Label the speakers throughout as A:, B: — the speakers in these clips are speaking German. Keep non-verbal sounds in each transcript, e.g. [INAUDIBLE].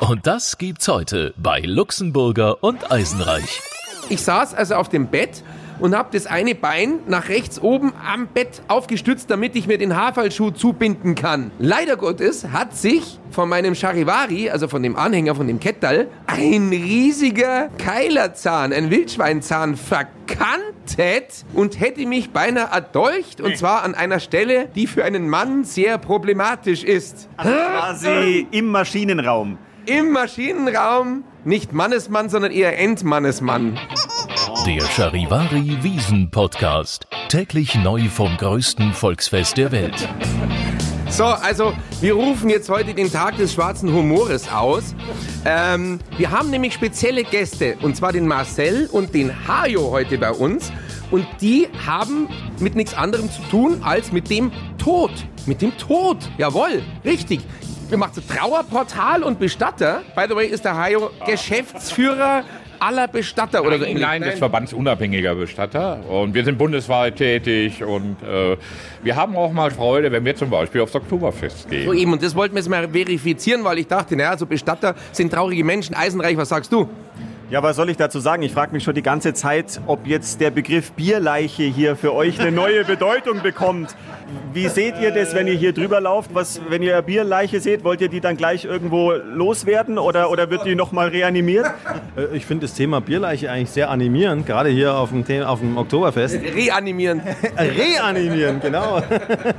A: Und das gibt's heute bei Luxemburger und Eisenreich.
B: Ich saß also auf dem Bett und habe das eine Bein nach rechts oben am Bett aufgestützt, damit ich mir den Haarfallschuh zubinden kann. Leider Gottes hat sich von meinem Charivari, also von dem Anhänger von dem Kettal, ein riesiger Keilerzahn, ein Wildschweinzahn verkantet und hätte mich beinahe erdolcht und zwar an einer Stelle, die für einen Mann sehr problematisch ist.
C: Also quasi im Maschinenraum.
B: Im Maschinenraum nicht Mannesmann, sondern eher Endmannesmann.
A: Der Charivari Wiesen Podcast. Täglich neu vom größten Volksfest der Welt.
B: So, also wir rufen jetzt heute den Tag des schwarzen Humores aus. Ähm, wir haben nämlich spezielle Gäste, und zwar den Marcel und den Hajo heute bei uns. Und die haben mit nichts anderem zu tun als mit dem Tod. Mit dem Tod, jawohl, richtig. Wir machen so Trauerportal und Bestatter. By the way ist der Hajo Geschäftsführer aller Bestatter oder so
D: Nein,
B: ähnlich.
D: nein, des verbandsunabhängiger Bestatter. Und wir sind bundesweit tätig und äh, wir haben auch mal Freude, wenn wir zum Beispiel aufs Oktoberfest gehen.
B: So eben, und das wollten wir jetzt mal verifizieren, weil ich dachte, naja, so Bestatter sind traurige Menschen. Eisenreich, was sagst du?
C: Ja, was soll ich dazu sagen? Ich frage mich schon die ganze Zeit, ob jetzt der Begriff Bierleiche hier für euch eine neue [LAUGHS] Bedeutung bekommt. Wie seht ihr das, wenn ihr hier drüber lauft? Was, wenn ihr Bierleiche seht, wollt ihr die dann gleich irgendwo loswerden oder, oder wird die nochmal reanimiert?
E: Äh, Ich finde das Thema Bierleiche eigentlich sehr animierend, gerade hier auf dem, auf dem Oktoberfest.
B: Reanimieren. [LAUGHS]
E: Reanimieren, genau.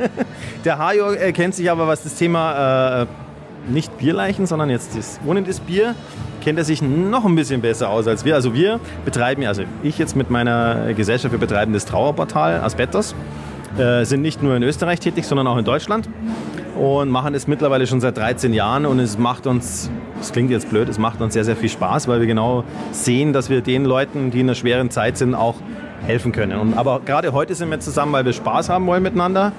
E: [LAUGHS] Der Hajo äh, kennt sich aber, was das Thema äh, nicht Bierleichen, sondern jetzt das wohnendes Bier, kennt er sich noch ein bisschen besser aus als wir. Also wir betreiben, also ich jetzt mit meiner Gesellschaft, wir betreiben das Trauerportal Asbestos, äh, sind nicht nur in Österreich tätig, sondern auch in Deutschland und machen es mittlerweile schon seit 13 Jahren und es macht uns, das klingt jetzt blöd, es macht uns sehr, sehr viel Spaß, weil wir genau sehen, dass wir den Leuten, die in einer schweren Zeit sind, auch helfen können. Und, aber gerade heute sind wir zusammen, weil wir Spaß haben wollen miteinander.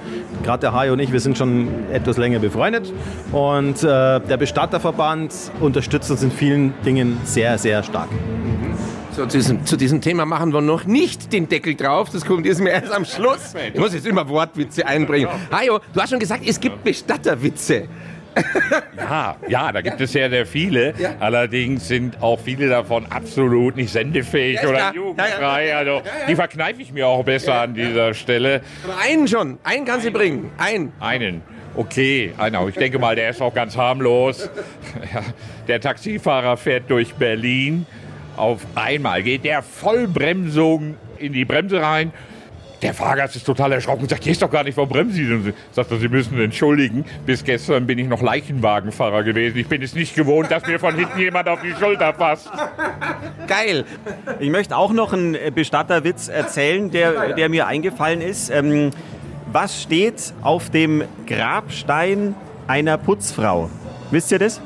E: Gerade der Hajo und ich, wir sind schon etwas länger befreundet und äh, der Bestatterverband unterstützt uns in vielen Dingen sehr, sehr stark.
B: So, zu, diesem, zu diesem Thema machen wir noch nicht den Deckel drauf. Das kommt jetzt mir erst am Schluss. Ich muss jetzt immer Wortwitze einbringen. Hajo, du hast schon gesagt, es gibt Bestatterwitze. [LAUGHS]
D: Ja, ja, da gibt es sehr, sehr viele.
B: Ja.
D: Allerdings sind auch viele davon absolut nicht sendefähig
B: Ja,
D: oder jugendfrei.
B: Ja, ja.
D: Also die verkneife ich mir auch besser an dieser Stelle.
B: Aber einen schon. Einen kannst du bringen. Einen.
D: Einen. Okay, einer. Ich denke mal, der ist auch ganz harmlos. Ja, der Taxifahrer fährt durch Berlin. Auf einmal geht der Vollbremsung in die Bremse rein. Der Fahrgast ist total erschrocken und sagt, hier ist doch gar nicht, warum bremsen Sie? denn? Sagt er, Sie müssen entschuldigen. Bis gestern bin ich noch Leichenwagenfahrer gewesen. Ich bin es nicht gewohnt, dass mir von hinten jemand auf die Schulter fasst.
B: Geil.
C: Ich möchte auch noch einen Bestatterwitz erzählen, der, der mir eingefallen ist. Ähm, was steht auf dem Grabstein einer Putzfrau? Wisst ihr das?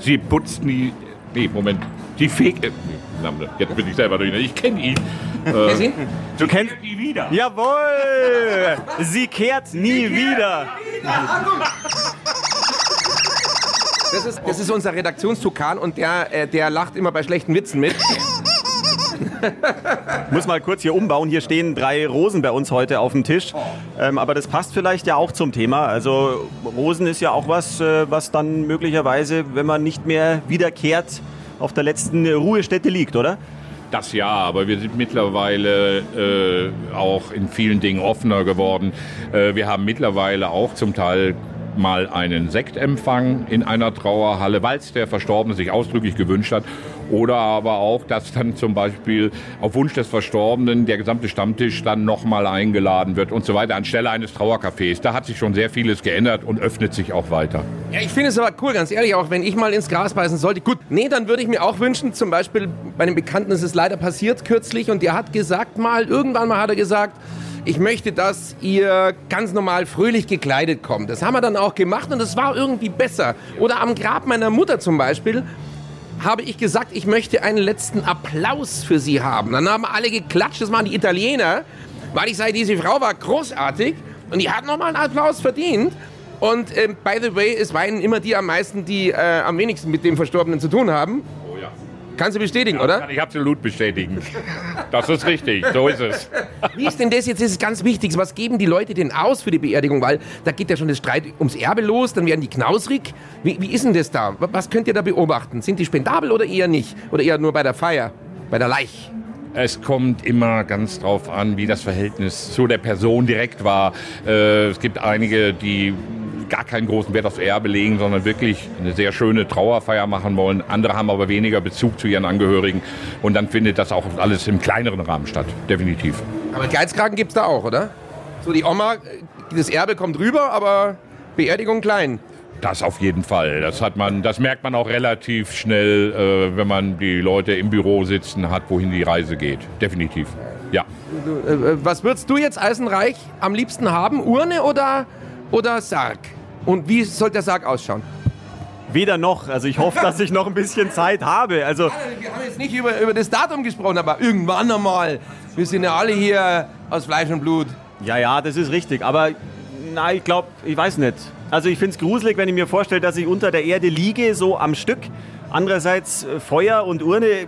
D: Sie putzt nie... Nee, Moment. Sie fegt... äh, Jetzt bin ich selber durch. Ich kenne ihn.
B: Wer sind?
C: Du kennst
D: Nie wieder.
C: Jawohl! Sie kehrt nie wieder.
B: Das ist, das ist unser Redaktionstukan und der, äh, der lacht immer bei schlechten Witzen mit. [LAUGHS]
C: Muss mal kurz hier umbauen. Hier stehen drei Rosen bei uns heute auf dem Tisch. Ähm, aber das passt vielleicht ja auch zum Thema. Also Rosen ist ja auch was, äh, was dann möglicherweise, wenn man nicht mehr wiederkehrt, auf der letzten Ruhestätte liegt, oder?
D: Das ja, aber wir sind mittlerweile äh, auch in vielen Dingen offener geworden. Äh, wir haben mittlerweile auch zum Teil mal einen Sektempfang in einer Trauerhalle, weil es der Verstorbene sich ausdrücklich gewünscht hat. Oder aber auch, dass dann zum Beispiel auf Wunsch des Verstorbenen der gesamte Stammtisch dann nochmal eingeladen wird und so weiter, anstelle eines Trauercafés. Da hat sich schon sehr vieles geändert und öffnet sich auch weiter.
B: Ja, ich finde es aber cool, ganz ehrlich, auch wenn ich mal ins Gras beißen sollte. Gut, nee, dann würde ich mir auch wünschen, zum Beispiel bei einem Bekannten ist es leider passiert kürzlich und der hat gesagt mal, irgendwann mal hat er gesagt, ich möchte, dass ihr ganz normal fröhlich gekleidet kommt. Das haben wir dann auch gemacht und das war irgendwie besser. Oder am Grab meiner Mutter zum Beispiel habe ich gesagt, ich möchte einen letzten Applaus für sie haben. Dann haben alle geklatscht, das waren die Italiener, weil ich sage, diese Frau war großartig und die hat nochmal einen Applaus verdient. Und ähm, by the way, es weinen immer die am meisten, die äh, am wenigsten mit dem Verstorbenen zu tun haben.
D: Ja.
B: Kannst du bestätigen, oder?
D: Kann ich absolut bestätigen. Das ist richtig, so ist es.
B: Wie ist denn das jetzt? Das ist ganz wichtig. Was geben die Leute denn aus für die Beerdigung? Weil da geht ja schon das Streit ums Erbe los, dann werden die knausrig. Wie, wie ist denn das da? Was könnt ihr da beobachten? Sind die spendabel oder eher nicht? Oder eher nur bei der Feier, bei der Leich?
D: Es kommt immer ganz drauf an, wie das Verhältnis zu der Person direkt war. Äh, es gibt einige, die gar keinen großen Wert aufs Erbe legen, sondern wirklich eine sehr schöne Trauerfeier machen wollen. Andere haben aber weniger Bezug zu ihren Angehörigen. Und dann findet das auch alles im kleineren Rahmen statt, definitiv.
B: Aber Geizkragen gibt es da auch, oder? So die Oma, das Erbe kommt rüber, aber Beerdigung klein.
D: Das auf jeden Fall. Das, hat man, das merkt man auch relativ schnell, äh, wenn man die Leute im Büro sitzen hat, wohin die Reise geht. Definitiv. Ja.
B: Äh, Was würdest du jetzt Eisenreich am liebsten haben? Urne oder, oder Sarg? Und wie soll der Sarg ausschauen?
C: Weder noch. Also ich hoffe, dass ich noch ein bisschen Zeit habe. Also
B: Wir haben jetzt nicht über, über das Datum gesprochen, aber irgendwann einmal. Wir sind ja alle hier aus Fleisch und Blut.
C: Ja, ja, das ist richtig. Aber nein, ich glaube, ich weiß nicht. Also ich finde es gruselig, wenn ich mir vorstelle, dass ich unter der Erde liege, so am Stück. Andererseits äh, Feuer und Urne äh,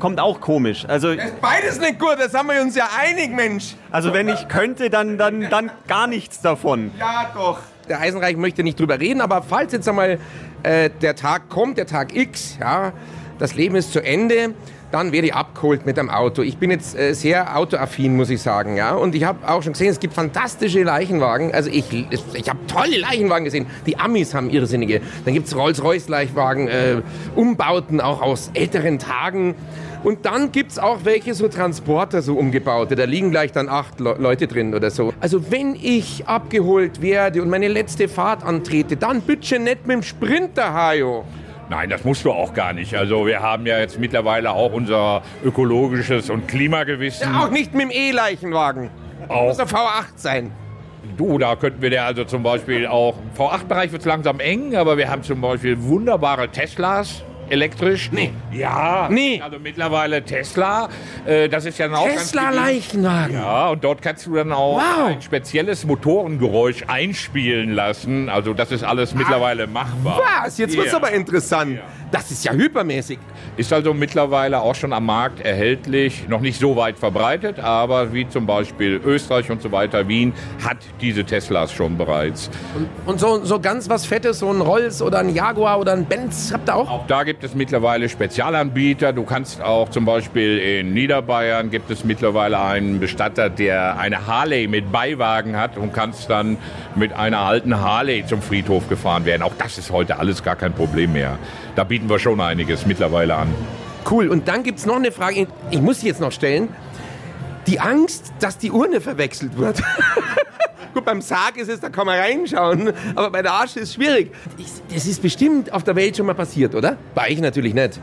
C: kommt auch komisch. Also,
B: Das ist beides nicht gut, das haben wir uns ja einig, Mensch.
C: also wenn ich könnte, dann, dann, dann gar nichts davon.
B: Ja, doch. Der Eisenreich möchte nicht drüber reden, aber falls jetzt einmal äh, der Tag kommt, der Tag X, ja, das Leben ist zu Ende, dann werde ich abgeholt mit dem Auto. Ich bin jetzt äh, sehr autoaffin, muss ich sagen, ja. Und ich habe auch schon gesehen, es gibt fantastische Leichenwagen. Also ich, ich habe tolle Leichenwagen gesehen. Die Amis haben irrsinnige. Dann gibt's Rolls-Royce-Leichwagen, äh, Umbauten auch aus älteren Tagen. Und dann gibt's auch welche so Transporter, so umgebaute. Da liegen gleich dann acht Le Leute drin oder so. Also wenn ich abgeholt werde und meine letzte Fahrt antrete, dann bitte nicht mit dem Sprinter, Hajo.
D: Nein, das musst du auch gar nicht. Also wir haben ja jetzt mittlerweile auch unser ökologisches und Klimagewissen.
B: Ja, auch nicht mit dem E-Leichenwagen. Muss ein V8 sein.
D: Du, da könnten wir ja also zum Beispiel auch, im V8-Bereich wird es langsam eng, aber wir haben zum Beispiel wunderbare Teslas. Elektrisch?
B: Nee.
D: Ja.
B: Nee.
D: Also mittlerweile Tesla. Äh, das ist ja dann auch ganz beliebt.
B: Tesla-Leichenwagen.
D: Ja, und dort kannst du dann auch
B: Wow.
D: ein spezielles Motorengeräusch einspielen lassen. Also das ist alles mittlerweile machbar.
B: Was? Jetzt wird's
D: Ja.
B: aber interessant. Das ist ja hypermäßig.
D: Ist also mittlerweile auch schon am Markt erhältlich, noch nicht so weit verbreitet, aber wie zum Beispiel Österreich und so weiter, Wien hat diese Teslas schon bereits.
B: Und so, so ganz was Fettes, so ein Rolls oder ein Jaguar oder ein Benz, habt ihr auch?
D: Auch da gibt es mittlerweile Spezialanbieter. Du kannst auch zum Beispiel in Niederbayern gibt es mittlerweile einen Bestatter, der eine Harley mit Beiwagen hat und kannst dann mit einer alten Harley zum Friedhof gefahren werden. Auch das ist heute alles gar kein Problem mehr. Da bieten wir schon einiges mittlerweile an.
B: Cool. Und dann gibt's noch eine Frage, ich muss sie jetzt noch stellen. Die Angst, dass die Urne verwechselt wird. [LAUGHS] Gut, beim Sarg ist es, da kann man reinschauen, aber bei der Asche ist es schwierig. Ich, das ist bestimmt auf der Welt schon mal passiert, oder? Bei euch natürlich nicht.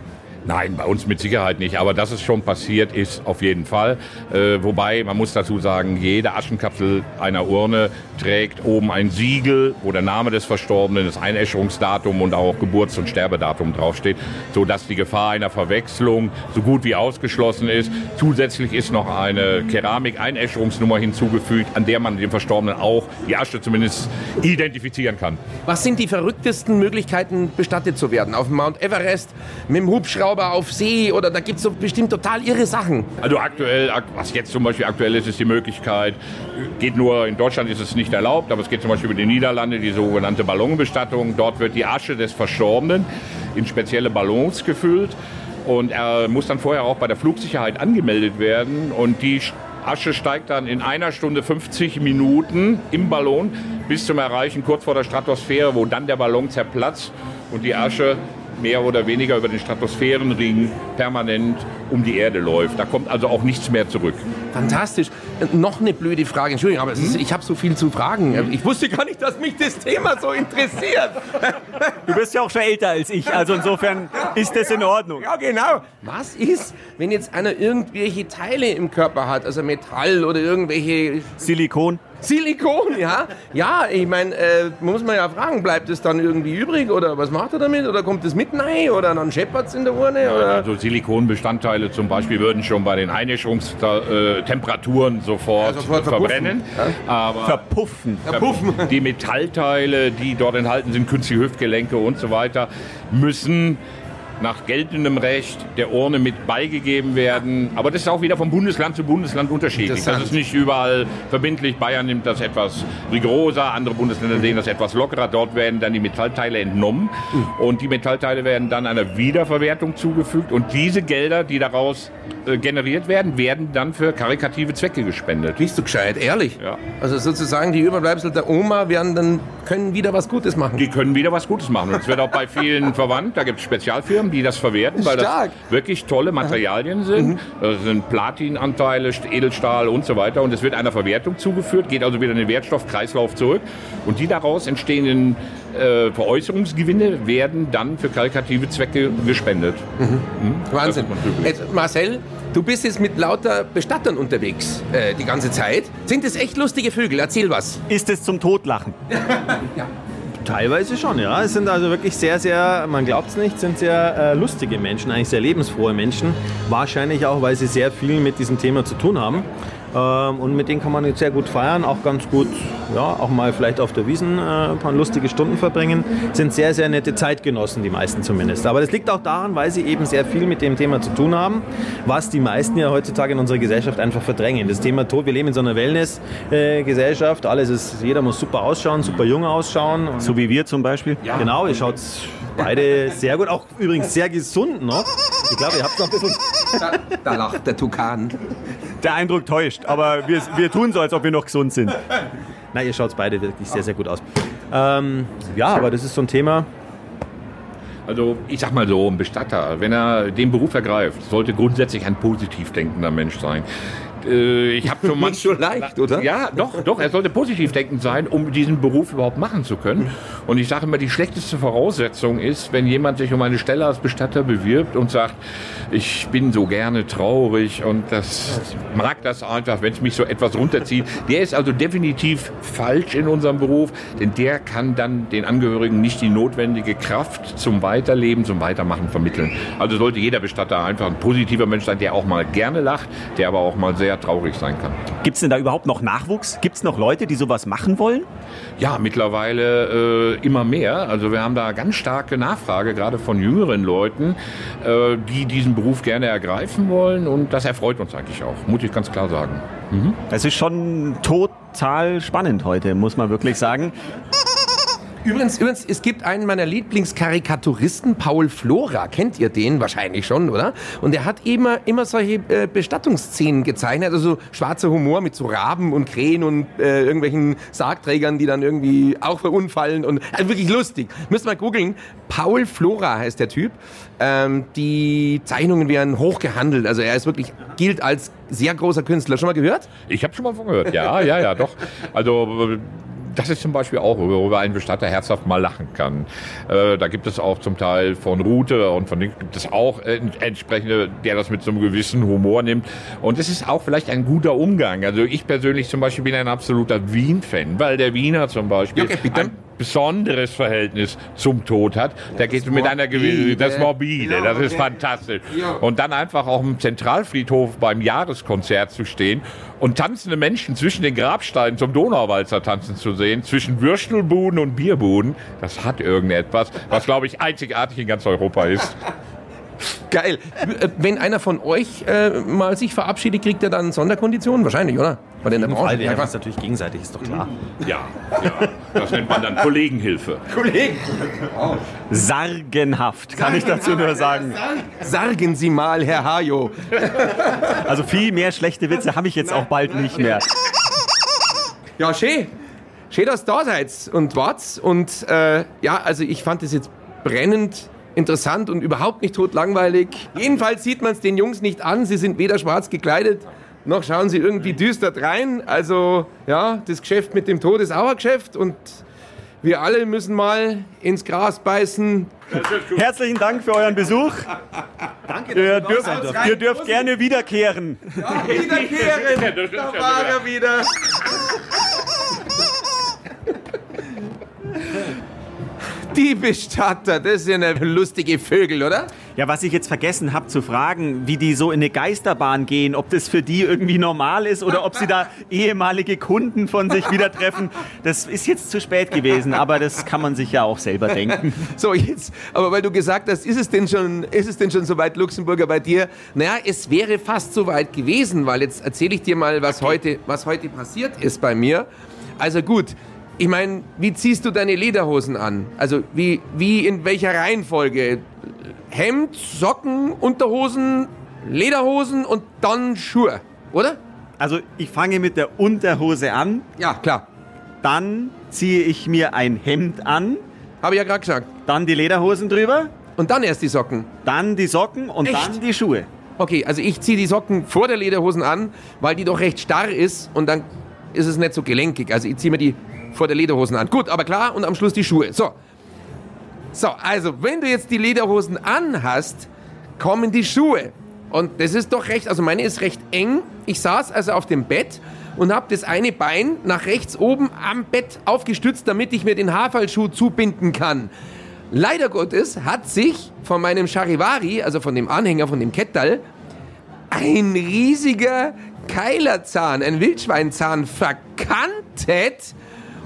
D: Nein, bei uns mit Sicherheit nicht. Aber dass es schon passiert ist, auf jeden Fall. Äh, wobei, man muss dazu sagen, jede Aschenkapsel einer Urne trägt oben ein Siegel, wo der Name des Verstorbenen, das Einäscherungsdatum und auch Geburts- und Sterbedatum draufsteht, sodass die Gefahr einer Verwechslung so gut wie ausgeschlossen ist. Zusätzlich ist noch eine Keramik-Einäscherungsnummer hinzugefügt, an der man den Verstorbenen auch die Asche zumindest identifizieren kann.
B: Was sind die verrücktesten Möglichkeiten, bestattet zu werden? Auf Mount Everest, mit dem Hubschrauber auf See oder da gibt's so bestimmt total irre Sachen.
D: Also aktuell, ak- was jetzt zum Beispiel aktuell ist, ist die Möglichkeit, geht nur, in Deutschland ist es nicht erlaubt, aber es geht zum Beispiel über die Niederlande, die sogenannte Ballonbestattung. Dort wird die Asche des Verstorbenen in spezielle Ballons gefüllt und er muss dann vorher auch bei der Flugsicherheit angemeldet werden und die Asche steigt dann in einer Stunde 50 Minuten im Ballon bis zum Erreichen kurz vor der Stratosphäre, wo dann der Ballon zerplatzt und die Asche mehr oder weniger über den Stratosphärenring permanent um die Erde läuft. Da kommt also auch nichts mehr zurück.
B: Fantastisch. Noch eine blöde Frage, Entschuldigung, aber es ist, ich habe so viel zu fragen. Ich wusste gar nicht, dass mich das Thema so interessiert.
C: Du bist ja auch schon älter als ich, also insofern ist das in Ordnung.
B: Ja, genau. Was ist, wenn jetzt einer irgendwelche Teile im Körper hat, also Metall oder irgendwelche
C: Silikon.
B: Silikon, ja? Ja, ich meine, äh, muss man ja fragen, bleibt es dann irgendwie übrig oder was macht er damit? Oder kommt es mit rein oder dann scheppert es in der Urne? Oder?
D: Also Silikonbestandteile zum Beispiel würden schon bei den Einäscherungstemperaturen sofort,
B: Ja, sofort
D: verbrennen. Aber
C: Verpuffen.
B: Puffen.
D: die Metallteile, die dort enthalten sind, künstliche Hüftgelenke und so weiter, müssen nach geltendem Recht der Urne mit beigegeben werden. Aber das ist auch wieder vom Bundesland zu Bundesland unterschiedlich. Das ist nicht überall verbindlich. Bayern nimmt das etwas rigoroser, andere Bundesländer sehen das etwas lockerer. Dort werden dann die Metallteile entnommen und die Metallteile werden dann einer Wiederverwertung zugefügt und diese Gelder, die daraus äh, generiert werden, werden dann für karikative Zwecke gespendet.
B: Bist du gescheit, ehrlich?
D: Ja.
B: Also sozusagen die Überbleibsel der Oma werden dann, können wieder was Gutes machen.
D: Die können wieder was Gutes machen. Und es wird auch bei vielen verwandt. Da gibt es Spezialfirmen, die das verwerten, weil
B: Stark.
D: das wirklich tolle Materialien sind. Das sind Platinanteile, Edelstahl und so weiter. Und es wird einer Verwertung zugeführt, geht also wieder in den Wertstoffkreislauf zurück. Und die daraus entstehenden äh, Veräußerungsgewinne werden dann für karikative Zwecke gespendet.
B: Wahnsinn.
D: Ist man üblich.
B: Jetzt, Marcel, du bist jetzt mit lauter Bestattern unterwegs äh, die ganze Zeit. Sind das echt lustige Vögel? Erzähl was.
C: Ist es zum Totlachen? [LAUGHS]
E: Teilweise schon, ja. Es sind also wirklich sehr, sehr, man glaubt es nicht, sind sehr äh, lustige Menschen, eigentlich sehr lebensfrohe Menschen. Wahrscheinlich auch, weil sie sehr viel mit diesem Thema zu tun haben. Ähm, und mit denen kann man jetzt sehr gut feiern, auch ganz gut, ja, auch mal vielleicht auf der Wiesen äh, ein paar lustige Stunden verbringen. Sind sehr, sehr nette Zeitgenossen, die meisten zumindest. Aber das liegt auch daran, weil sie eben sehr viel mit dem Thema zu tun haben, was die meisten ja heutzutage in unserer Gesellschaft einfach verdrängen. Das Thema Tod, wir leben in so einer Wellness-Gesellschaft, alles ist, jeder muss super ausschauen, super jung ausschauen. Und
C: So wie wir zum Beispiel?
E: Genau, ihr schaut beide sehr gut, auch übrigens sehr gesund noch. Ich glaube, ihr habt noch ein bisschen.
B: Da, da lacht der Tukan.
C: Der Eindruck täuscht, aber wir, wir tun so, als ob wir noch gesund sind.
E: Nein, ihr schaut beide wirklich sehr, sehr gut aus. Ähm, ja, aber das ist so ein Thema.
D: Also ich sag mal so, ein Bestatter, wenn er den Beruf ergreift, sollte grundsätzlich ein positiv denkender Mensch sein. Äh, Ich habe schon [LAUGHS]
B: Nicht so leicht, oder?
D: Ja, doch, doch. Er sollte positiv denkend sein, um diesen Beruf überhaupt machen zu können. Und ich sage immer, die schlechteste Voraussetzung ist, wenn jemand sich um eine Stelle als Bestatter bewirbt und sagt, ich bin so gerne traurig und das mag das einfach, wenn es mich so etwas runterzieht. Der ist also definitiv falsch in unserem Beruf, denn der kann dann den Angehörigen nicht die notwendige Kraft zum Weiterleben, zum Weitermachen vermitteln. Also sollte jeder Bestatter einfach ein positiver Mensch sein, der auch mal gerne lacht, der aber auch mal sehr traurig sein kann.
C: Gibt es denn da überhaupt noch Nachwuchs? Gibt es noch Leute, die sowas machen wollen?
D: Ja, mittlerweile äh, immer mehr. Also wir haben da ganz starke Nachfrage, gerade von jüngeren Leuten, äh, die diesen Beruf gerne ergreifen wollen. Und das erfreut uns eigentlich auch, muss ich ganz klar sagen.
C: Das ist schon total spannend heute, muss man wirklich sagen.
B: Übrigens, übrigens, es gibt einen meiner Lieblingskarikaturisten, Paul Flora. Kennt ihr den wahrscheinlich schon, oder? Und er hat immer, immer solche äh, Bestattungsszenen gezeichnet, also schwarzer Humor mit so Raben und Krähen und äh, irgendwelchen Sargträgern, die dann irgendwie auch verunfallen und also wirklich lustig. Müsst mal googeln. Paul Flora heißt der Typ. Ähm, die Zeichnungen werden hoch gehandelt. Also er ist wirklich, gilt als sehr großer Künstler. Schon mal gehört?
D: Ich habe schon mal von gehört, ja, ja, ja, doch. Also das ist zum Beispiel auch, worüber ein Bestatter herzhaft mal lachen kann. Äh, da gibt es auch zum Teil von Rute und von Ding gibt es auch äh, entsprechende, der das mit so einem gewissen Humor nimmt. Und es ist auch vielleicht ein guter Umgang. Also ich persönlich zum Beispiel bin ein absoluter Wien-Fan, weil der Wiener zum Beispiel
B: Okay, bitte.
D: ein besonderes Verhältnis zum Tod hat. Der geht mit einer gewissen, das Morbide, das ist
B: okay.
D: fantastisch. Und dann einfach auf dem Zentralfriedhof beim Jahreskonzert zu stehen und tanzende Menschen zwischen den Grabsteinen zum Donauwalzer tanzen zu sehen, zwischen Würstelbuden und Bierbuden, das hat irgendetwas, was glaube ich einzigartig in ganz Europa ist. [LAUGHS]
B: Geil. Äh, Wenn einer von euch äh, mal sich verabschiedet, kriegt er dann Sonderkonditionen? Wahrscheinlich, oder? Weil in der Branche.
E: wir haben es natürlich gegenseitig, ist doch klar.
D: Ja, ja, das nennt man dann Kollegenhilfe. [LAUGHS]
B: Kollegen,
C: Sargenhaft, kann ich dazu nur sagen.
B: sagen Sie mal, Herr Hajo.
C: Also viel mehr schlechte Witze habe ich jetzt auch bald nicht mehr.
B: Ja, schön. Schön, dass ihr da seid und wart's. Und äh, ja, also ich fand es jetzt brennend interessant und überhaupt nicht totlangweilig. Jedenfalls sieht man es den Jungs nicht an. Sie sind weder schwarz gekleidet, noch schauen sie irgendwie düster rein. Also ja, das Geschäft mit dem Tod ist auch ein Geschäft und wir alle müssen mal ins Gras beißen.
C: Herzlichen Dank für euren Besuch.
E: Danke,
C: Ihr
E: dass
C: dürft,
E: ihr da seid.
C: ihr dürft gerne wiederkehren.
B: Wiederkehren! Da war er wieder. [LAUGHS] Die Bestatter, das ist ja lustige Vögel, oder?
C: Ja, was ich jetzt vergessen habe zu fragen, wie die so in eine Geisterbahn gehen, ob das für die irgendwie normal ist oder ob sie da ehemalige Kunden von sich wieder treffen, das ist jetzt zu spät gewesen, aber das kann man sich ja auch selber denken. [LAUGHS]
B: So, jetzt, aber weil du gesagt hast, ist es denn schon, ist es denn schon soweit, Luxemburger, bei dir? Naja, es wäre fast soweit gewesen, weil jetzt erzähle ich dir mal, was, heute, was heute passiert ist bei mir. Also gut, ich meine, wie ziehst du deine Lederhosen an? Also wie, wie in welcher Reihenfolge? Hemd, Socken, Unterhosen, Lederhosen und dann Schuhe, oder?
C: Also ich fange mit der Unterhose an,
B: Ja, klar.
C: dann ziehe ich mir ein Hemd an,
B: Habe ich ja gerade gesagt.
C: dann die Lederhosen drüber,
B: Und dann erst die Socken.
C: dann die Socken und
B: Echt?
C: dann die Schuhe.
B: Okay, also ich ziehe die Socken vor der Lederhosen an, weil die doch recht starr ist und dann ist es nicht so gelenkig. Also ich ziehe mir die vor der Lederhosen an. Gut, aber klar, und am Schluss die Schuhe. So. So, also wenn du jetzt die Lederhosen anhast, kommen die Schuhe. Und das ist doch recht, also meine ist recht eng. Ich saß also auf dem Bett und habe das eine Bein nach rechts oben am Bett aufgestützt, damit ich mir den Haarfallschuh zubinden kann. Leider Gottes hat sich von meinem Charivari, also von dem Anhänger, von dem Kettal, ein riesiger Keilerzahn, ein Wildschweinzahn verkantet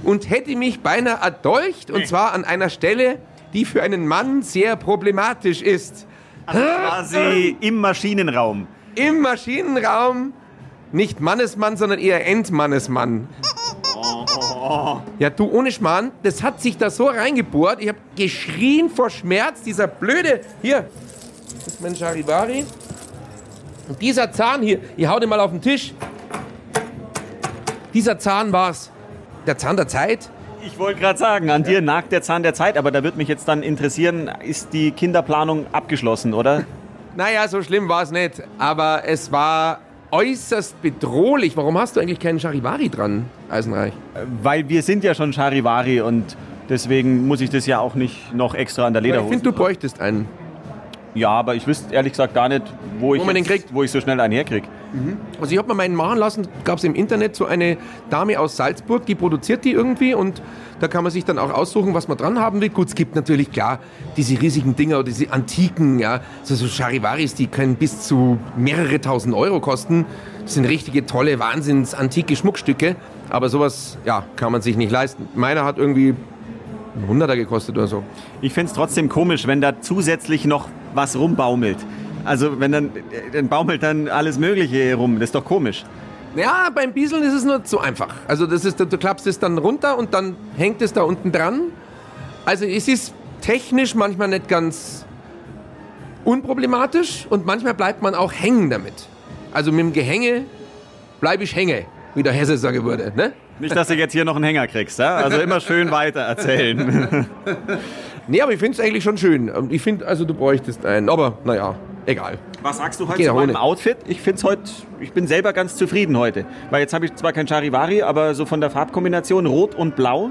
B: und hätte mich beinahe erdolcht und zwar an einer Stelle, die für einen Mann sehr problematisch ist.
C: Also quasi im Maschinenraum.
B: Im Maschinenraum nicht Mannesmann, sondern eher Endmannesmann. Ja, du ohne Schmarrn, das hat sich da so reingebohrt. Ich habe geschrien vor Schmerz. Dieser blöde, hier, das ist mein Charivari. Und dieser Zahn hier, ich hau den mal auf den Tisch. Dieser Zahn war's. Der Zahn der Zeit.
C: Ich wollte gerade sagen, an dir nagt der Zahn der Zeit, aber da würde mich jetzt dann interessieren, ist die Kinderplanung abgeschlossen, oder? [LAUGHS]
B: Naja, so schlimm war es nicht. Aber es war äußerst bedrohlich. Warum hast du eigentlich keinen Charivari dran, Eisenreich?
C: Weil wir sind ja schon Charivari und deswegen muss ich das ja auch nicht noch extra an der
B: Ich
C: Lederhose.
B: finde, du bräuchtest einen.
C: Ja, aber ich wüsste ehrlich gesagt gar nicht, wo ich,
B: Wo
C: jetzt- wo ich so schnell einen herkriege.
B: Also ich habe mir meinen machen lassen, gab es im Internet so eine Dame aus Salzburg, die produziert die irgendwie und da kann man sich dann auch aussuchen, was man dran haben will. Gut, es gibt natürlich klar diese riesigen Dinger oder diese antiken, ja, so, so Charivaris, die können bis zu mehrere tausend Euro kosten. Das sind richtige tolle, wahnsinns antike Schmuckstücke, aber sowas, ja, kann man sich nicht leisten. Meiner hat irgendwie ein Hunderter gekostet oder so.
C: Ich finde es trotzdem komisch, wenn da zusätzlich noch was rumbaumelt. Also wenn dann, dann baumelt dann alles Mögliche rum. Das ist doch komisch.
B: Ja, beim Bieseln ist es nur so einfach. Also das ist, du klappst es dann runter und dann hängt es da unten dran. Also es ist technisch manchmal nicht ganz unproblematisch und manchmal bleibt man auch hängen damit. Also mit dem Gehänge bleibe ich hänge, wie der Hesse sagen würde. Ne?
C: Nicht, dass du jetzt hier noch einen Hänger kriegst. Ja? Also immer schön weiter erzählen. [LAUGHS]
B: Nee, aber ich finde es eigentlich schon schön. Und Ich finde, also du bräuchtest einen, aber naja, egal.
C: Was sagst du heute zu meinem
B: ohne.
C: Outfit? Ich find's heute, ich bin selber ganz zufrieden heute. Weil jetzt habe ich zwar kein Charivari, aber so von der Farbkombination Rot und Blau.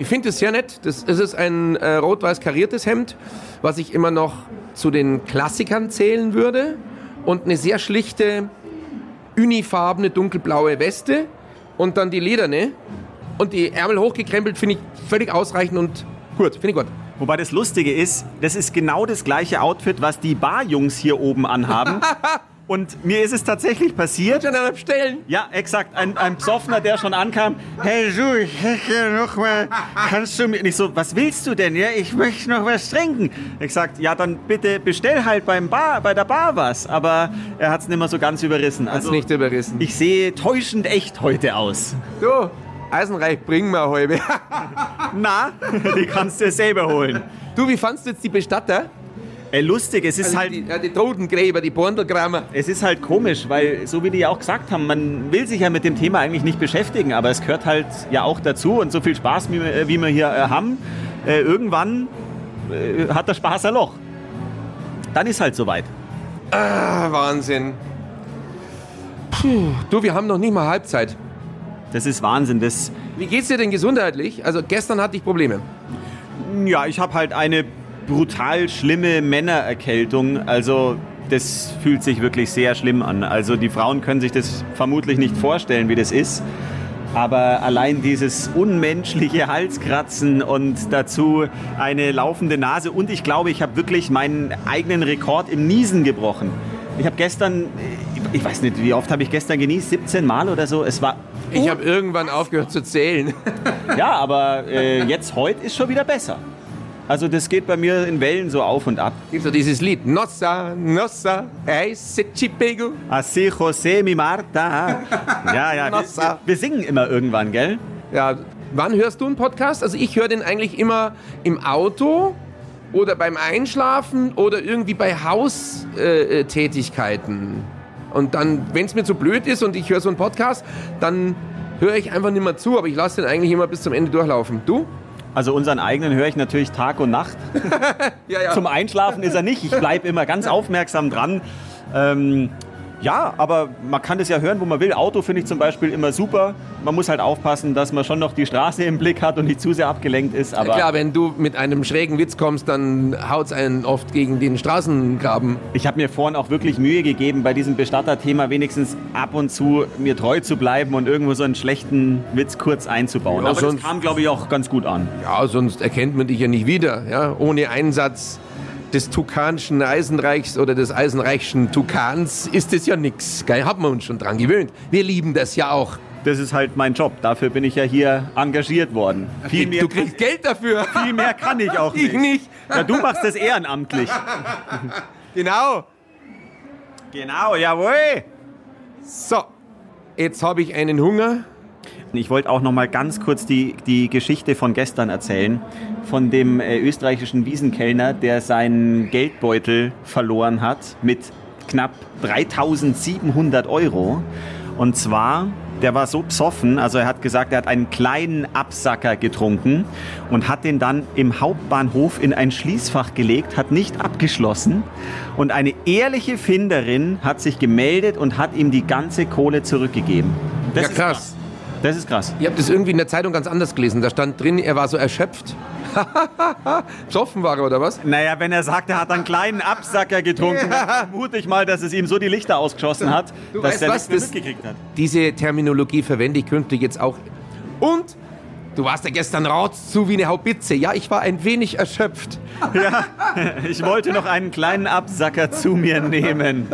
B: Ich finde es sehr nett. Das, es ist ein äh, rot-weiß kariertes Hemd, was ich immer noch zu den Klassikern zählen würde. Und eine sehr schlichte, unifarbene, dunkelblaue Weste. Und dann die lederne. Und die Ärmel hochgekrempelt finde ich völlig ausreichend und gut. Finde ich gut.
C: Wobei das Lustige ist, das ist genau das gleiche Outfit, was die Barjungs hier oben anhaben. [LAUGHS] Und mir ist es tatsächlich passiert.
B: Schon an Stellen.
C: Ja, exakt. Ein, ein Psoffner, der schon ankam. Hey, du, ich hätte noch mal. Kannst du mir. Nicht so, was willst du denn? Ja, ich möchte noch was trinken. Ich sagt, ja, dann bitte bestell halt beim Bar, bei der Bar was. Aber er hat es nicht mehr so ganz überrissen.
B: Hat's
C: Also,
B: nicht überrissen.
C: ich sehe täuschend echt heute aus.
B: du, Eisenreich, bring mir eine halbe. [LAUGHS]
C: Na, die kannst du dir selber holen.
B: du, wie fandst du jetzt die Bestatter?
C: Ey, lustig, es ist
B: Also
C: halt.
B: die, ja, die Totengräber, die Borndelgrämer.
C: Es ist halt komisch, weil, so wie die ja auch gesagt haben, man will sich ja mit dem Thema eigentlich nicht beschäftigen, aber es gehört halt ja auch dazu und so viel Spaß, wie wir, wie wir hier äh, haben, äh, irgendwann äh, hat der Spaß ein Loch. Dann ist halt soweit.
B: Ah, Wahnsinn. Puh, du, wir haben noch nicht mal Halbzeit.
C: Das ist Wahnsinn. Das,
B: Wie geht's dir denn gesundheitlich? Also gestern hatte ich Probleme.
C: ja, ich habe halt eine brutal schlimme Männererkältung. Also das fühlt sich wirklich sehr schlimm an. Also die Frauen können sich das vermutlich nicht vorstellen, wie das ist. Aber allein dieses unmenschliche [LAUGHS] Halskratzen und dazu eine laufende Nase. Und ich glaube, ich habe wirklich meinen eigenen Rekord im Niesen gebrochen. Ich habe gestern, ich weiß nicht, wie oft habe ich gestern genießt? 17 Mal oder so. Es war.
B: Ich habe irgendwann aufgehört zu zählen.
C: Ja, aber äh, jetzt heute ist schon wieder besser. Also das geht bei mir in Wellen so auf und ab.
B: Gibt so dieses Lied. Nossa, nossa, hey, Chipego.
C: Así José mi Marta. Ja, ja, wir,
B: Nossa.
C: wir singen immer irgendwann, gell?
B: Ja, wann hörst du einen Podcast? Also ich höre den eigentlich immer im Auto oder beim Einschlafen oder irgendwie bei Haustätigkeiten. Tätigkeiten. und dann, wenn es mir zu blöd ist und ich höre so einen Podcast, dann höre ich einfach nicht mehr zu, aber ich lasse den eigentlich immer bis zum Ende durchlaufen. Du?
C: Also unseren eigenen höre ich natürlich Tag und Nacht. [LAUGHS]
B: Ja, ja.
C: Zum Einschlafen ist er nicht. Ich bleibe immer ganz aufmerksam dran. Ähm, ja, aber man kann das ja hören, wo man will. Auto finde ich zum Beispiel immer super. Man muss halt aufpassen, dass man schon noch die Straße im Blick hat und nicht zu sehr abgelenkt ist. Aber
B: Klar, wenn du mit einem schrägen Witz kommst, dann haut es einen oft gegen den Straßengraben.
C: ich habe mir vorhin auch wirklich Mühe gegeben, bei diesem Bestatterthema wenigstens ab und zu mir treu zu bleiben und irgendwo so einen schlechten Witz kurz einzubauen.
B: Ja,
C: aber das kam, glaube ich, auch ganz gut an.
B: Ja, sonst erkennt man dich ja nicht wieder. Ja? Ohne Einsatz des Tukanischen Eisenreichs oder des Eisenreichschen Tukans ist es ja nix. Geil, haben wir uns schon dran gewöhnt. Wir lieben das ja auch.
C: Das ist halt mein Job. Dafür bin ich ja hier engagiert worden. Viel mehr,
B: du kriegst Geld dafür.
C: viel mehr kann ich auch [LAUGHS]
B: Ich
C: nicht.
B: nicht.
C: Ja, du machst das ehrenamtlich. [LAUGHS]
B: Genau.
C: Genau, jawohl.
B: So, jetzt habe ich einen Hunger.
C: Ich wollte auch noch mal ganz kurz die, die Geschichte von gestern erzählen. Von dem äh, österreichischen Wiesenkellner, der seinen Geldbeutel verloren hat mit knapp 3700 Euro. Und zwar, der war so psoffen, also er hat gesagt, er hat einen kleinen Absacker getrunken und hat den dann im Hauptbahnhof in ein Schließfach gelegt, hat nicht abgeschlossen. Und eine ehrliche Finderin hat sich gemeldet und hat ihm die ganze Kohle zurückgegeben. Das
B: Ja,
C: ist
B: krass.
C: Das ist krass.
B: Ich habe das irgendwie in der Zeitung ganz anders gelesen. Da stand drin, er war so erschöpft. [LAUGHS] Psoffen war er oder was?
C: Naja, wenn er sagt, er hat einen kleinen Absacker getrunken, [LAUGHS] vermute ich mal, dass es ihm so die Lichter ausgeschossen hat,
B: Du
C: dass
B: weißt
C: er
B: was,
C: nichts mehr
B: das-
C: mitgekriegt hat.
B: Diese Terminologie verwende ich künftig jetzt auch. Und du warst ja gestern raus zu wie eine Haubitze. Ja, ich war ein wenig erschöpft. [LAUGHS]
C: Ich wollte noch einen kleinen Absacker zu mir nehmen.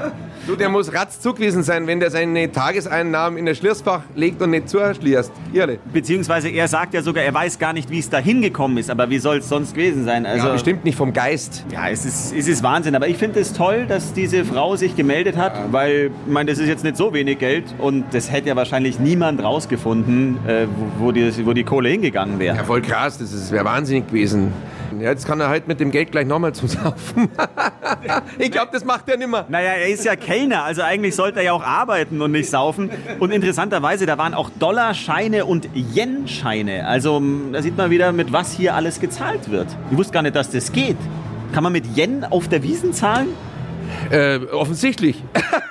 B: Du, der muss gewesen sein, wenn der seine Tageseinnahmen in das Schließfach legt und nicht zuschließt. Irre.
C: Beziehungsweise er sagt ja sogar, er weiß gar nicht, wie es da hingekommen ist, aber wie soll es sonst gewesen sein? Also,
B: Ja, bestimmt nicht vom Geist.
C: Ja, es ist, es ist Wahnsinn. Aber ich finde es toll, dass diese Frau sich gemeldet hat, weil, ich meine, das ist jetzt nicht so wenig Geld und das hätte ja wahrscheinlich niemand rausgefunden, äh, wo, die, wo die Kohle hingegangen wäre.
B: Ja, voll krass. Das ist- wäre wahnsinnig gewesen. Ja, jetzt kann er halt mit dem Geld gleich nochmal [LAUGHS] zusaufen. [LAUGHS] ich glaube, das macht er nimmer.
C: Naja, er ist ja Kellner, also eigentlich sollte er ja auch arbeiten und nicht saufen. Und interessanterweise, da waren auch Dollarscheine und Yen-Scheine. Also da sieht man wieder, mit was hier alles gezahlt wird. Ich wusste gar nicht, dass das geht. Kann man mit Yen auf der Wiesen zahlen?
B: Äh, offensichtlich.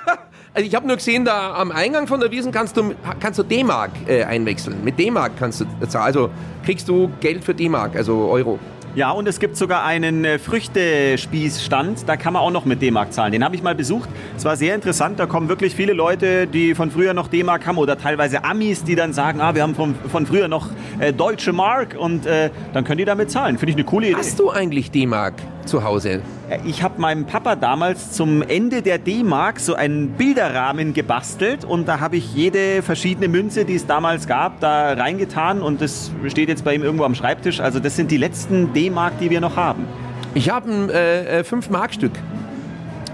B: [LAUGHS] also ich habe nur gesehen, da am Eingang von der Wiesen kannst du, kannst du D-Mark äh, einwechseln. Mit D-Mark kannst du zahlen. Also kriegst du Geld für D-Mark, also Euro.
C: Ja, und es gibt sogar einen äh, Früchtespießstand, da kann man auch noch mit D-Mark zahlen. Den habe ich mal besucht. Es war sehr interessant, da kommen wirklich viele Leute, die von früher noch D-Mark haben oder teilweise Amis, die dann sagen, ah, wir haben von, von früher noch äh, deutsche Mark und äh, dann können die damit zahlen. Finde ich eine coole Idee.
B: Hast du eigentlich D-Mark zu Hause?
C: Ich habe meinem Papa damals zum Ende der D-Mark so einen Bilderrahmen gebastelt und da habe ich jede verschiedene Münze, die es damals gab, da reingetan und das steht jetzt bei ihm irgendwo am Schreibtisch. Also das sind die letzten D-Mark, die wir noch haben.
B: Ich habe ein äh, 5-Mark-Stück.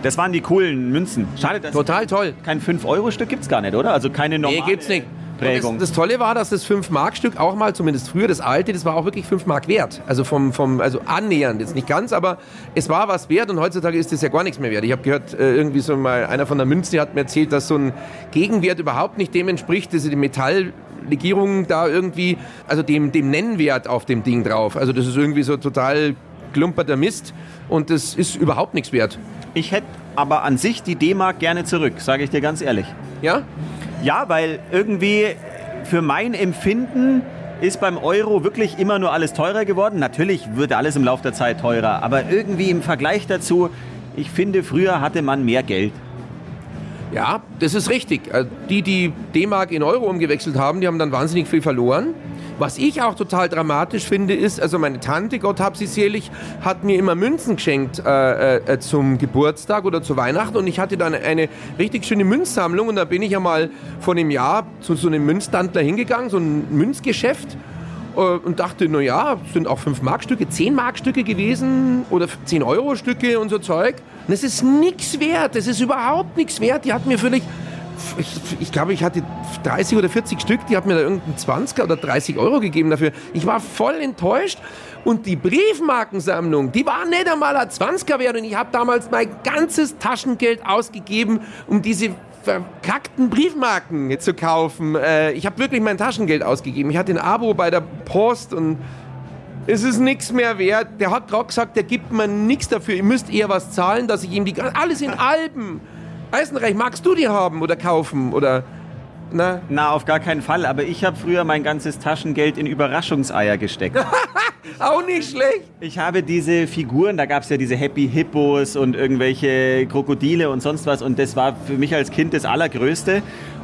C: Das waren die coolen Münzen. Schade, dass
B: Total toll.
C: kein 5-Euro-Stück gibt's gar nicht, oder? Also keine normale
B: Nee, gibt's nicht.
C: Prägung.
B: Das, das Tolle war, dass das 5-Mark-Stück auch mal, zumindest früher, das alte, das war auch wirklich 5 Mark wert. Also vom, vom, also annähernd, jetzt nicht ganz, aber es war was wert und heutzutage ist das ja gar nichts mehr wert. Ich habe gehört, äh, irgendwie so mal, einer von der Münze hat mir erzählt, dass so ein Gegenwert überhaupt nicht dem entspricht, dass die Metalllegierung da irgendwie, also dem, dem Nennwert auf dem Ding drauf. Also das ist irgendwie so total klumperter Mist und das ist überhaupt nichts wert.
C: Ich hätte aber an sich die D-Mark gerne zurück, sage ich dir ganz ehrlich.
B: Ja?
C: Ja, weil irgendwie für mein Empfinden ist beim Euro wirklich immer nur alles teurer geworden. Natürlich wird alles im Laufe der Zeit teurer, aber irgendwie im Vergleich dazu, ich finde, früher hatte man mehr Geld.
B: Ja, das ist richtig. Äh, Die, die D-Mark in Euro umgewechselt haben, die haben dann wahnsinnig viel verloren. Was ich auch total dramatisch finde, ist, also meine Tante, Gott hab sie selig, hat mir immer Münzen geschenkt äh, äh, zum Geburtstag oder zu Weihnachten und ich hatte dann eine richtig schöne Münzsammlung und da bin ich ja mal vor einem Jahr zu so einem Münztandler hingegangen, so ein Münzgeschäft äh, und dachte, na ja, es sind auch 5 Markstücke, 10 Markstücke gewesen oder 10 Euro Stücke und so Zeug. Und es ist nichts wert, es ist überhaupt nichts wert. Die hat mir völlig, ich, ich glaube, ich hatte 30 oder 40 Stück, die hat mir da irgendeinen 20er oder 30 Euro gegeben dafür. Ich war voll enttäuscht. Und die Briefmarkensammlung, die war nicht einmal ein 20er wert. Und ich habe damals mein ganzes Taschengeld ausgegeben, um diese verkackten Briefmarken zu kaufen. Äh, ich habe wirklich mein Taschengeld ausgegeben. Ich hatte ein Abo bei der Post und es ist nichts mehr wert. Der hat gerade gesagt, der gibt mir nichts dafür. Ihr müsst eher was zahlen, dass ich ihm die alles in Alben. Eisenreich, magst du die haben oder kaufen oder na?
C: Na, auf gar keinen Fall. Aber ich habe früher mein ganzes Taschengeld in Überraschungseier gesteckt. [LAUGHS]
B: Auch nicht schlecht.
C: Ich habe diese Figuren, da gab es ja diese Happy Hippos und irgendwelche Krokodile und sonst was. Und das war für mich als Kind das Allergrößte.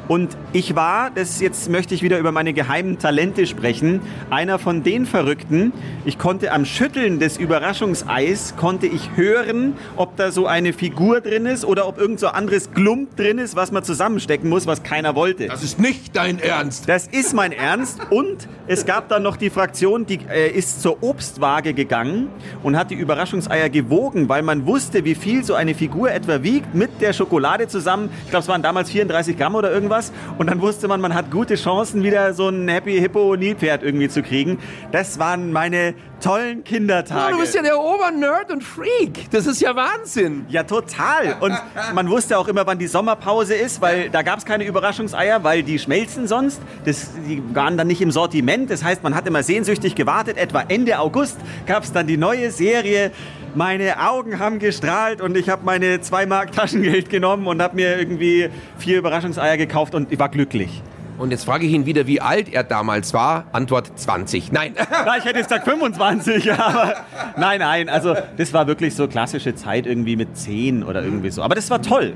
C: Und ich war, das jetzt möchte ich wieder über meine geheimen Talente sprechen, einer von den Verrückten. Ich konnte am Schütteln des Überraschungseis, konnte ich hören, ob da so eine Figur drin ist oder ob irgend so anderes Glump drin ist, was man zusammenstecken muss, was keiner wollte.
B: Das ist nicht dein Ernst.
C: Das ist mein Ernst. Und es gab dann noch die Fraktion, die äh, ist zur Obstwaage gegangen und hat die Überraschungseier gewogen, weil man wusste, wie viel so eine Figur etwa wiegt mit der Schokolade zusammen. Ich glaube, es waren damals 34 Gramm oder irgendwas. Und dann wusste man, man hat gute Chancen, wieder so ein Happy Hippo Nilpferd irgendwie zu kriegen. Das waren meine tollen Kindertage.
B: Du bist ja der Obernerd und Freak. Das ist ja Wahnsinn.
C: Ja, total. Und man wusste auch immer, wann die Sommerpause ist, weil da gab es keine Überraschungseier, weil die schmelzen sonst. Das, die waren dann nicht im Sortiment. Das heißt, man hat immer sehnsüchtig gewartet. Etwa Ende August gab es dann die neue Serie. Meine Augen haben gestrahlt und ich habe meine 2 Mark Taschengeld genommen und habe mir irgendwie vier Überraschungseier gekauft und ich war glücklich.
B: Und jetzt frage ich ihn wieder, wie alt er damals war. Antwort 20. Nein. [LAUGHS]
C: Na, ich hätte jetzt gesagt 25, [LAUGHS] aber nein, nein. Also das war wirklich so klassische Zeit irgendwie mit 10 oder irgendwie so. Aber das war toll.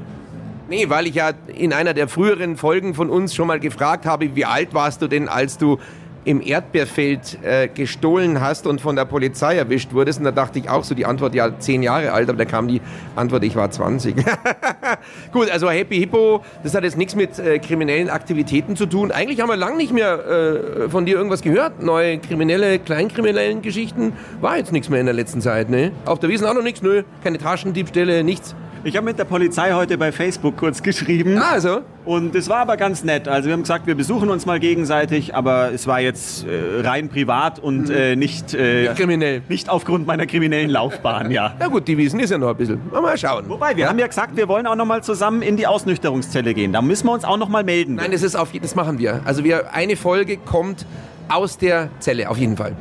B: Nee, weil ich ja in einer der früheren Folgen von uns schon mal gefragt habe, wie alt warst du denn, als du im Erdbeerfeld äh, gestohlen hast und von der Polizei erwischt wurdest. Und da dachte ich auch so, die Antwort, ja, zehn Jahre alt, aber da kam die Antwort, ich war 20. [LAUGHS] Gut, also Happy Hippo, das hat jetzt nichts mit äh, kriminellen Aktivitäten zu tun. Eigentlich haben wir lange nicht mehr äh, von dir irgendwas gehört. Neue kriminelle, kleinkriminellen Geschichten war jetzt nichts mehr in der letzten Zeit, ne? Auf der Wiesen auch noch nichts, nö. Keine Taschendiebstähle, nichts.
C: Ich habe mit der Polizei heute bei Facebook kurz geschrieben.
B: Ah, also?
C: Und es war aber ganz nett. Also wir haben gesagt, wir besuchen uns mal gegenseitig, aber es war jetzt äh, rein privat und äh, nicht, äh,
B: Kriminell.
C: nicht aufgrund meiner kriminellen Laufbahn, ja.
B: Ja gut, die Wiesen ist ja noch ein bisschen. Mal schauen.
C: Wobei, wir haben ja gesagt, wir wollen auch noch mal zusammen in die Ausnüchterungszelle gehen. Da müssen wir uns auch noch mal melden.
B: Nein, das ist auf das machen wir. Also wir eine Folge kommt aus der Zelle auf jeden Fall.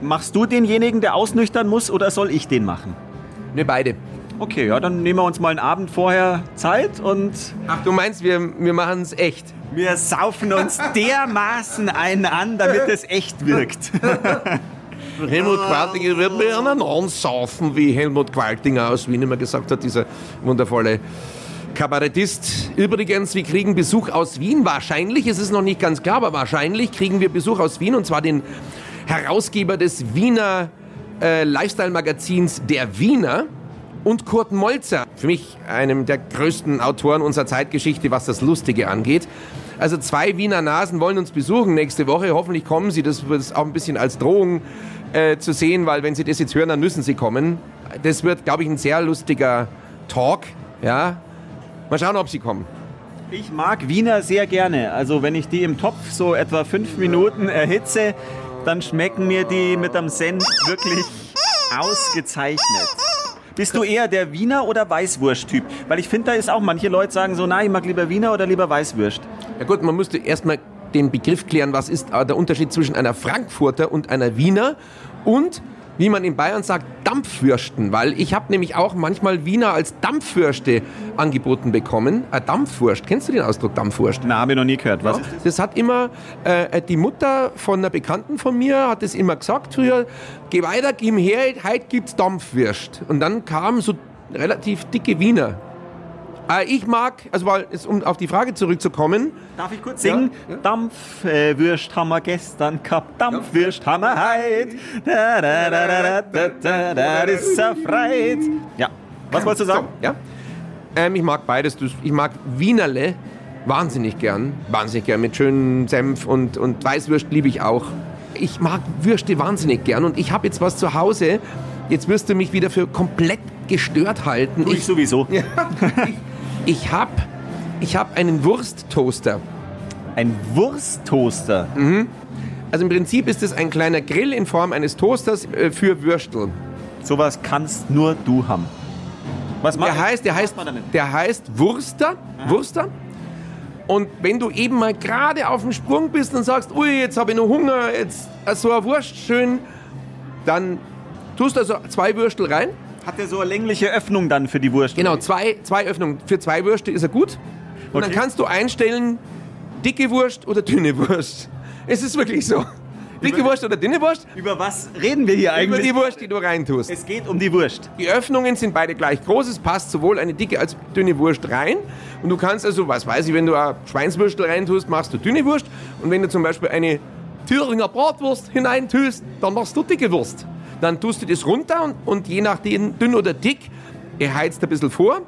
C: Machst du denjenigen, der ausnüchtern muss, oder soll ich den machen?
B: Ne, beide.
C: Okay, ja, dann nehmen wir uns mal einen Abend vorher Zeit und
B: Ach, du meinst, wir, wir machen es echt.
C: wir saufen uns [LAUGHS] dermaßen einen an, damit es echt wirkt. [LAUGHS]
B: Helmut Qualtinger wird mir einen ansaufen, wie Helmut Qualtinger aus Wien immer gesagt hat, dieser wundervolle Kabarettist. Übrigens, wir kriegen Besuch aus Wien. Wahrscheinlich, es ist noch nicht ganz klar, aber wahrscheinlich kriegen wir Besuch aus Wien und zwar den Herausgeber des Wiener äh, Lifestyle-Magazins Der Wiener und Kurt Molzer. Für mich einem der größten Autoren unserer Zeitgeschichte, was das Lustige angeht. Also zwei Wiener Nasen wollen uns besuchen nächste Woche. Hoffentlich kommen sie. Das wird auch ein bisschen als Drohung äh, zu sehen, weil wenn sie das jetzt hören, dann müssen sie kommen. Das wird, glaube ich, ein sehr lustiger Talk. Ja, mal schauen, ob sie kommen.
C: Ich mag Wiener sehr gerne. Also wenn ich die im Topf so etwa fünf Minuten erhitze, dann schmecken mir die mit dem Senf wirklich ausgezeichnet. Bist du eher der Wiener oder Weißwurst-Typ? Weil ich finde, da ist auch manche Leute sagen so, nein, ich mag lieber Wiener oder lieber Weißwurst.
B: Ja gut, man müsste erstmal den Begriff klären, was ist äh, der Unterschied zwischen einer Frankfurter und einer Wiener und wie man in Bayern sagt, Dampfwürsten, weil ich habe nämlich auch manchmal Wiener als Dampfwürste angeboten bekommen. Äh, Dampfwurst, kennst du den Ausdruck Dampfwurst?
C: Na, habe ich noch nie gehört. Was
B: Ja, das hat immer äh, die Mutter von einer Bekannten von mir hat es immer gesagt früher, geh weiter, gib her, heute gibt's Dampfwürst. Und dann kamen so relativ dicke Wiener. Äh, ich mag, also ist, um auf die Frage zurückzukommen,
C: Darf ich kurz singen?
B: Ja, ja.
C: Dampfwürst haben wir gestern gehabt, Dampfwürst haben wir heut. Da, da, da, da, da, da, da, ist erfreut. Ja, was wolltest du sagen?
B: So, ja? Ähm, ich mag beides. Du- Ich mag Wienerle wahnsinnig gern. Wahnsinnig gern mit schönem Senf und, und Weißwürst liebe ich auch. Ich mag Würste wahnsinnig gern und ich habe jetzt was zu Hause. Jetzt wirst du mich wieder für komplett gestört halten.
C: Ich sowieso. [LAUGHS]
B: ich ich habe ich hab einen Wursttoaster.
C: Ein Wursttoaster.
B: Also im Prinzip ist es ein kleiner Grill in Form eines Toasters äh, für Würstel.
C: Sowas kannst nur du haben. Was macht
B: Der heißt, der heißt, der heißt Wurster. Wurster. Und wenn du eben mal gerade auf dem Sprung bist und sagst, ui, jetzt habe ich noch Hunger, jetzt so eine Wurst schön, dann tust du also zwei Würstel rein.
C: Hat der so eine längliche Öffnung dann für die Wurst?
B: Genau, zwei, zwei Öffnungen. Für zwei Würste ist er gut. Und dann
C: Okay.
B: kannst du einstellen, dicke Wurst oder dünne Wurst. Es ist wirklich so. Dicke Wurst oder dünne Wurst,
C: Über was reden wir hier
B: über
C: eigentlich?
B: die Wurst, die du reintust.
C: es geht um die Wurst.
B: Die Öffnungen sind beide gleich groß. Es passt sowohl eine dicke als dünne Wurst rein. Und du kannst also, was weiß ich, wenn du eine Schweinswürstel reintust, machst du dünne Wurst. Und wenn du zum Beispiel eine Thüringer Bratwurst hineintust, dann machst du dicke Wurst. Dann tust du das runter und, und je nachdem, dünn oder dick, er heizt ein bisschen vor.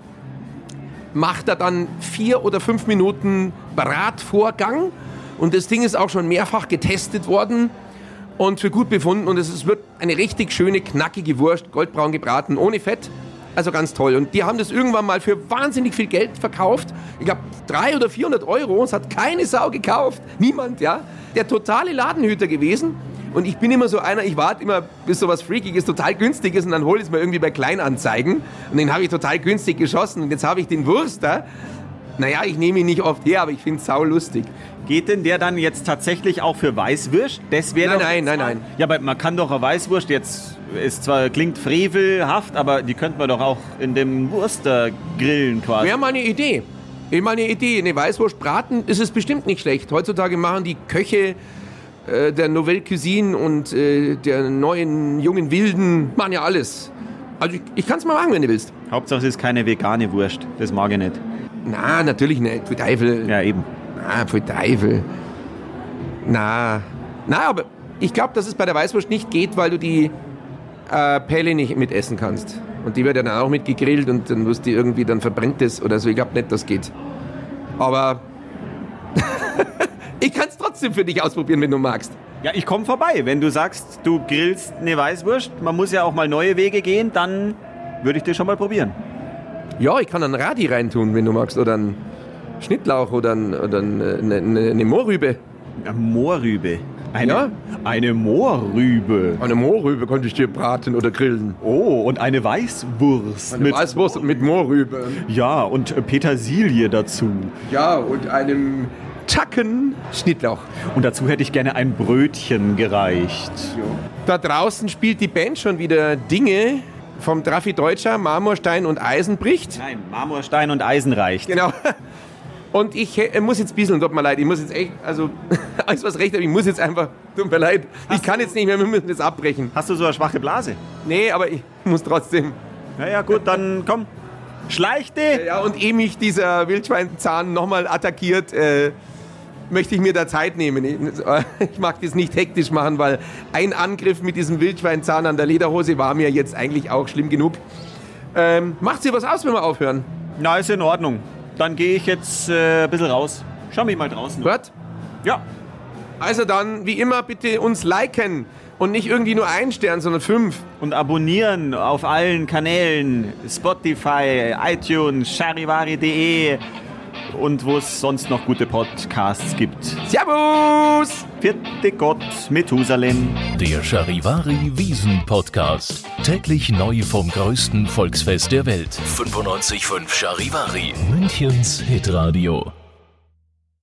B: Macht er dann vier oder fünf Minuten Bratvorgang. Und das Ding ist auch schon mehrfach getestet worden und für gut befunden. Und es wird eine richtig schöne, knackige Wurst, goldbraun gebraten, ohne Fett. Also ganz toll. Und die haben das irgendwann mal für wahnsinnig viel Geld verkauft. Ich glaube, 300 oder 400 Euro. Es hat keine Sau gekauft. Niemand, ja. Der totale Ladenhüter gewesen. Und ich bin immer so einer, ich warte immer, bis sowas Freakiges total günstig ist und dann hole ich es mir irgendwie bei Kleinanzeigen. Und den habe ich total günstig geschossen. Und jetzt habe ich den Wurster. Naja, ich nehme ihn nicht oft her, aber ich finde es saulustig.
C: Geht denn der dann jetzt tatsächlich auch für Weißwürst? Das wäre
B: Nein, nein, nein, nein.
C: Ja, aber man kann doch eine Weißwurst jetzt, ist zwar klingt frevelhaft, aber die könnte man doch auch in dem Wurster grillen quasi.
B: Wäre mal eine Idee. Wäre mal eine Idee. Eine Weißwurst braten ist es bestimmt nicht schlecht. Heutzutage machen die Köche äh, der Nouvelle Cuisine und äh, der neuen jungen Wilden, machen ja alles. Also ich, ich kann es mal machen, wenn du willst.
C: Hauptsache es ist keine vegane Wurst. Das mag ich nicht.
B: Na, natürlich nicht. Für Teufel.
C: Ja, eben.
B: Na, für Teufel. Na. Na, aber ich glaube, dass es bei der Weißwurst nicht geht, weil du die äh, Pelle nicht mitessen kannst. Und die wird ja dann auch mit gegrillt und dann musst du irgendwie, dann verbrennt es oder so. Ich glaube nicht, das geht. Aber [LAUGHS] ich kann es trotzdem für dich ausprobieren, wenn du magst.
C: Ja, ich komme vorbei. Wenn du sagst, du grillst eine Weißwurst, man muss ja auch mal neue Wege gehen, dann würde ich dir schon mal probieren.
B: Ja, ich kann einen Radi reintun, wenn du magst. Oder einen Schnittlauch oder, ein, oder eine, eine, eine Mohrrübe.
C: Eine Mohrrübe. Eine,
B: Ja.
C: eine Mohrrübe.
B: Eine Mohrrübe konnte ich dir braten oder grillen.
C: Oh, und eine Weißwurst.
B: Eine Weißwurst mit Mohrrübe.
C: ja, und äh, Petersilie dazu.
B: Ja, und einem Chacken Schnittlauch.
C: Und dazu hätte ich gerne ein Brötchen gereicht.
B: Da draußen spielt die Band schon wieder Dinge vom Traffi Deutscher, Marmorstein und Eisen bricht.
C: Nein, Marmorstein und Eisen reicht.
B: Genau. Und ich äh, muss jetzt bisseln, tut mir leid. Ich muss jetzt echt, also, [LAUGHS] alles was recht, aber ich muss jetzt einfach, tut mir leid. Ich kann jetzt nicht mehr, wir müssen jetzt abbrechen.
C: Hast du so eine schwache Blase?
B: Nee, aber ich muss trotzdem.
C: Na ja, gut, dann komm. Schleich dich!
B: Ja, und ehe mich dieser Wildschweinzahn nochmal attackiert, äh, möchte ich mir da Zeit nehmen. Ich, mag das nicht hektisch machen, weil ein Angriff mit diesem Wildschweinzahn an der Lederhose war mir jetzt eigentlich auch schlimm genug. Ähm, macht sie was aus, wenn wir aufhören?
C: Na, ist in Ordnung. Dann gehe ich jetzt äh, ein bisschen raus. Schau mich mal draußen.
B: Hört?
C: Ja.
B: Also dann, wie immer, bitte uns liken und nicht irgendwie nur ein Stern, sondern fünf.
C: Und abonnieren auf allen Kanälen. Spotify, iTunes, charivari.de und wo es sonst noch gute Podcasts gibt.
B: Servus!
C: Vierte Gott, Methusalem.
A: Der Charivari Wiesen Podcast. Täglich neu vom größten Volksfest der Welt. 95.5 Charivari. Münchens Hitradio.